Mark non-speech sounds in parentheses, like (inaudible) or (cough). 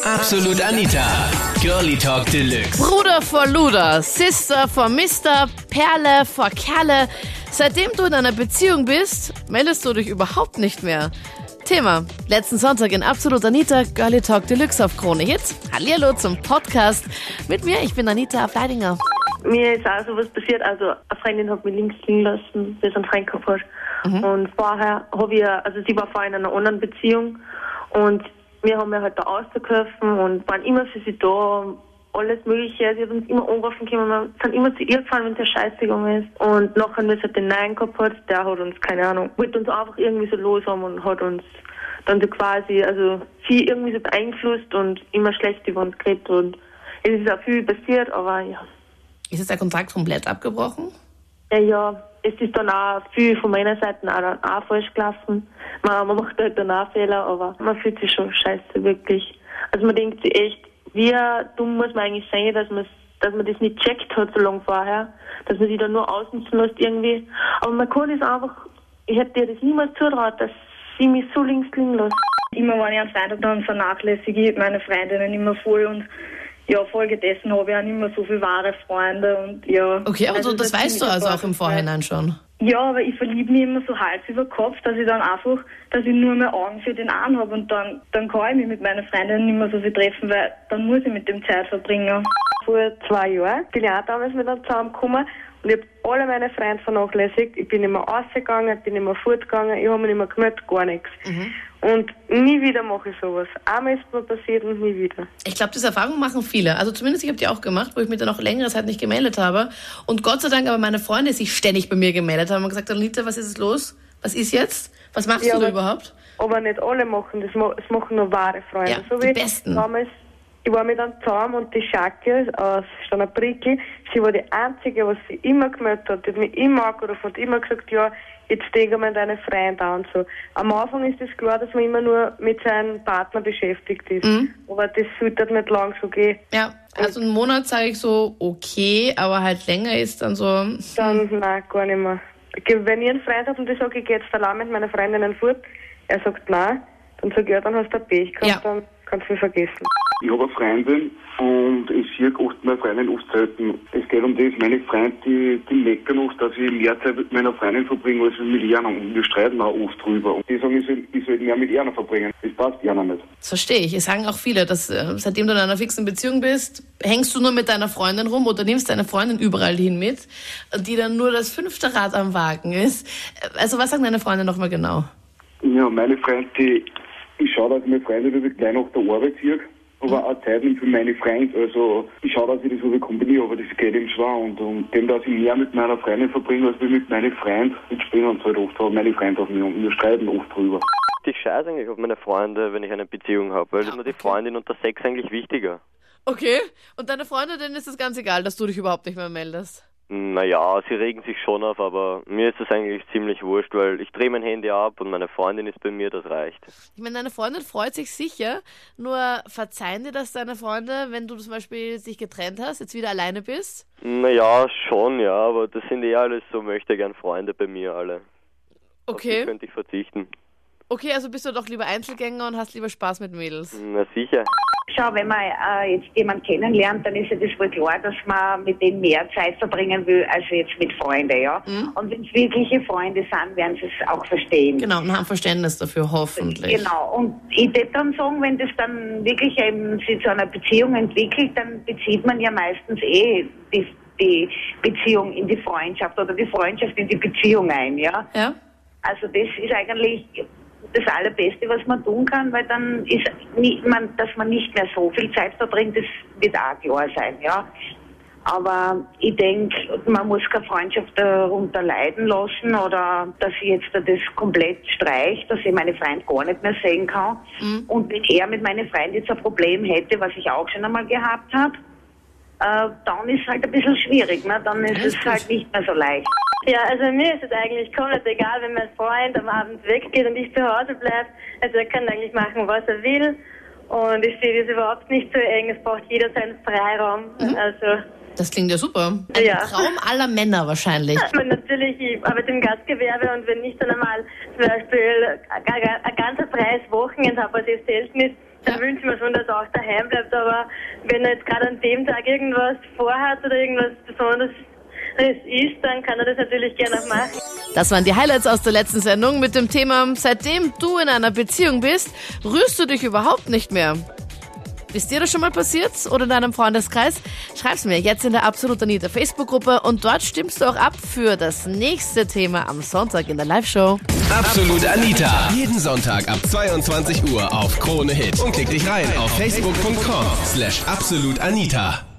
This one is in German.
Absolut Anita. Girlie Talk Deluxe. Bruder vor Luder, Sister vor Mister, Perle vor Kerle. Seitdem du in einer Beziehung bist, meldest du dich überhaupt nicht mehr. Thema. Letzten Sonntag in Absolut Anita, Girlie Talk Deluxe auf Krone Hits. Hallihallo zum Podcast. Mit mir, ich bin Anita Fleidinger. Mir ist auch sowas passiert. Also, eine Freundin hat mich links liegen lassen, bis ein Freund gehabt hat. Und vorher habe ich, also sie war vorher in einer anderen Beziehung und wir haben ja halt da ausgeholfen und waren immer für sie da, alles Mögliche. Sie hat uns immer angerufen können, wir sind immer zu ihr gefahren, wenn es scheiße gegangen ist. Und nachher, wenn sie halt den Nein gehabt hat, der hat uns, keine Ahnung, wollte uns einfach irgendwie so los haben und hat uns dann so quasi, also sie irgendwie so beeinflusst und immer schlecht über uns geredet und es ist auch viel passiert, aber ja. Ist jetzt der Kontakt komplett abgebrochen? Ja, ja, es ist dann auch viel von meiner Seite auch, auch falsch gelaufen. Man, man macht halt dann auch Fehler, aber man fühlt sich schon scheiße, wirklich. Also man denkt sich echt, wie dumm muss man eigentlich sein, dass man dass man das nicht checkt hat so lange vorher, dass man sich dann nur ausnutzen lässt irgendwie. Aber man kann es einfach, ich hätte dir das niemals zutraut, dass sie mich so links liegen lässt. Immer wenn ich Freund habe, dann vernachlässige ich meine Freundinnen immer voll und ja, folgedessen habe ich auch nicht mehr so viele wahre Freunde und ja. Okay, aber Also so, das ein weißt du also auch im. Vorhinein schon. Ja, aber ich verliebe mich immer so Hals über Kopf, dass ich dann einfach, dass ich nur mehr Augen für den einen habe und dann, dann kann ich mich mit meinen Freundinnen nicht mehr so viel treffen, weil dann muss ich mit dem Zeit verbringen. Vor zwei Jahren bin ich auch damals mit einem zusammengekommen und ich habe alle meine Freunde vernachlässigt. Ich bin mehr rausgegangen, ich bin mehr fortgegangen, ich habe mich nicht mehr gemeldet, gar nichts. Und nie wieder mache ich sowas. Einmal ist mir passiert und nie wieder. Ich glaube, diese Erfahrung machen viele. Also zumindest ich habe die auch gemacht, wo ich mich dann auch längere Zeit nicht gemeldet habe. Und Gott sei Dank aber meine Freunde sich ständig bei mir gemeldet haben und gesagt haben, Anita, was ist es los? Was ist jetzt? Was machst Ja, du da überhaupt? Aber nicht alle machen das, das machen nur wahre Freunde. Ja, so die wie Besten. damals, ich war mit einem zusammen und die Schacke aus Stanabrickel, sie war die Einzige, was sie immer gemeldet hat. Die hat mich immer angerufen und immer gesagt, ja, jetzt denke mal deine Freunde an und so. Am Anfang ist es klar, dass man immer nur mit seinem Partner beschäftigt ist. Mhm. Aber das sollte nicht lang so gehen. Ja, also einen Monat sage ich so, okay, aber halt länger ist dann so, Dann, nein, gar nicht mehr. Wenn ich einen Freund habe und ich sage, ich gehe jetzt allein mit meiner Freundin fort, er sagt nein, dann sage ich, ja, dann hast du ein Pech gehabt, Ja. dann kannst du mich vergessen. Ich habe eine Freundin und ich sehe oft meine Freundin oft selten. Es geht um das, meine Freunde, die, die meckern oft, dass ich mehr Zeit mit meiner Freundin verbringe als mit ihr. Und wir streiten auch oft drüber. Und die sagen, ich soll, ich soll mehr mit ihr verbringen. Das passt ihr nicht. das verstehe ich. Es sagen auch viele, dass äh, seitdem du in einer fixen Beziehung bist, hängst du nur mit deiner Freundin rum oder nimmst deine Freundin überall hin mit, die dann nur das fünfte Rad am Wagen ist. Äh, Also was sagen deine Freunde nochmal genau? Ja, meine Freunde, die, ich schaue, dass ich meine Freunde über gleich nach der Arbeit ziehe. Aber auch Zeit nimmt für meine Freunde. Also ich schaue, dass ich das so kombiniere, aber das geht eben schwer. Und, und dem, dass ich mehr mit meiner Freundin verbringe, als mit meinen Freunden. Jetzt spielen uns halt oft, aber meine Freunde auf mich und wir streiten oft drüber. Ich scheiße eigentlich auf meine Freunde, wenn ich eine Beziehung habe, weil ist mir die Freundin und der Sex eigentlich wichtiger. Okay, und deine Freunde, denen ist es ganz egal, dass du dich überhaupt nicht mehr meldest. Naja, sie regen sich schon auf, aber mir ist das eigentlich ziemlich wurscht, weil ich drehe mein Handy ab und meine Freundin ist bei mir, das reicht. Ich meine, deine Freundin freut sich sicher, nur verzeihen dir das deine Freunde, wenn du zum Beispiel dich getrennt hast, jetzt wieder alleine bist? Naja, schon, ja, aber das sind eh alles so möchte gern Freunde bei mir alle. Auf die Okay. könnte ich verzichten. Okay, also bist du doch lieber Einzelgänger und hast lieber Spaß mit Mädels. Na sicher. Schau, wenn man äh, jetzt jemanden kennenlernt, dann ist ja das wohl klar, dass man mit denen mehr Zeit verbringen will, als jetzt mit Freunden, ja. Und wenn es wirkliche Freunde sind, werden sie es auch verstehen. Genau, und haben Verständnis dafür, hoffentlich. Genau. Und ich würde dann sagen, wenn das dann wirklich eben sich zu einer Beziehung entwickelt, dann bezieht man ja meistens eh die, die Beziehung in die Freundschaft oder die Freundschaft in die Beziehung ein, ja. Ja? Also das ist eigentlich das Allerbeste, was man tun kann, weil dann ist nie, man, dass man nicht mehr so viel Zeit verbringt, das wird auch klar sein, ja. Aber ich denke, man muss keine Freundschaft darunter leiden lassen oder dass ich jetzt das komplett streicht, dass ich meine Freund gar nicht mehr sehen kann. Und wenn er mit meinen Freunden jetzt ein Problem hätte, was ich auch schon einmal gehabt habe, äh, dann ist es halt ein bisschen schwierig, ne? dann ist Alles es halt nicht mehr so leicht. Ja, also mir ist es eigentlich komplett egal, wenn mein Freund am Abend weggeht und ich zu Hause bleibe. Also er kann eigentlich machen, was er will. Und ich sehe das überhaupt nicht so eng. Es braucht jeder seinen Freiraum. Also Das klingt ja super. Ein Ja. Traum aller Männer wahrscheinlich. (laughs) man natürlich, ich arbeite im Gastgewerbe und wenn ich dann einmal zum Beispiel ein, ganzer freies Wochenende habe, was eh selten ist, dann wünsche ich mir schon, dass er auch daheim bleibt. Aber wenn er jetzt gerade an dem Tag irgendwas vorhat oder irgendwas Besonderes ist, dann kann er das natürlich gerne auch machen. Das waren die Highlights aus der letzten Sendung mit dem Thema, seitdem du in einer Beziehung bist, rührst du dich überhaupt nicht mehr. Ist dir das schon mal passiert oder in deinem Freundeskreis? Schreib's mir jetzt in der Absolut Anita Facebook-Gruppe und dort stimmst du auch ab für das nächste Thema am Sonntag in der Live-Show. Absolut Anita. Jeden Sonntag ab 22 Uhr auf Krone Hit. Und klick dich rein auf facebook.com slash absolutanita.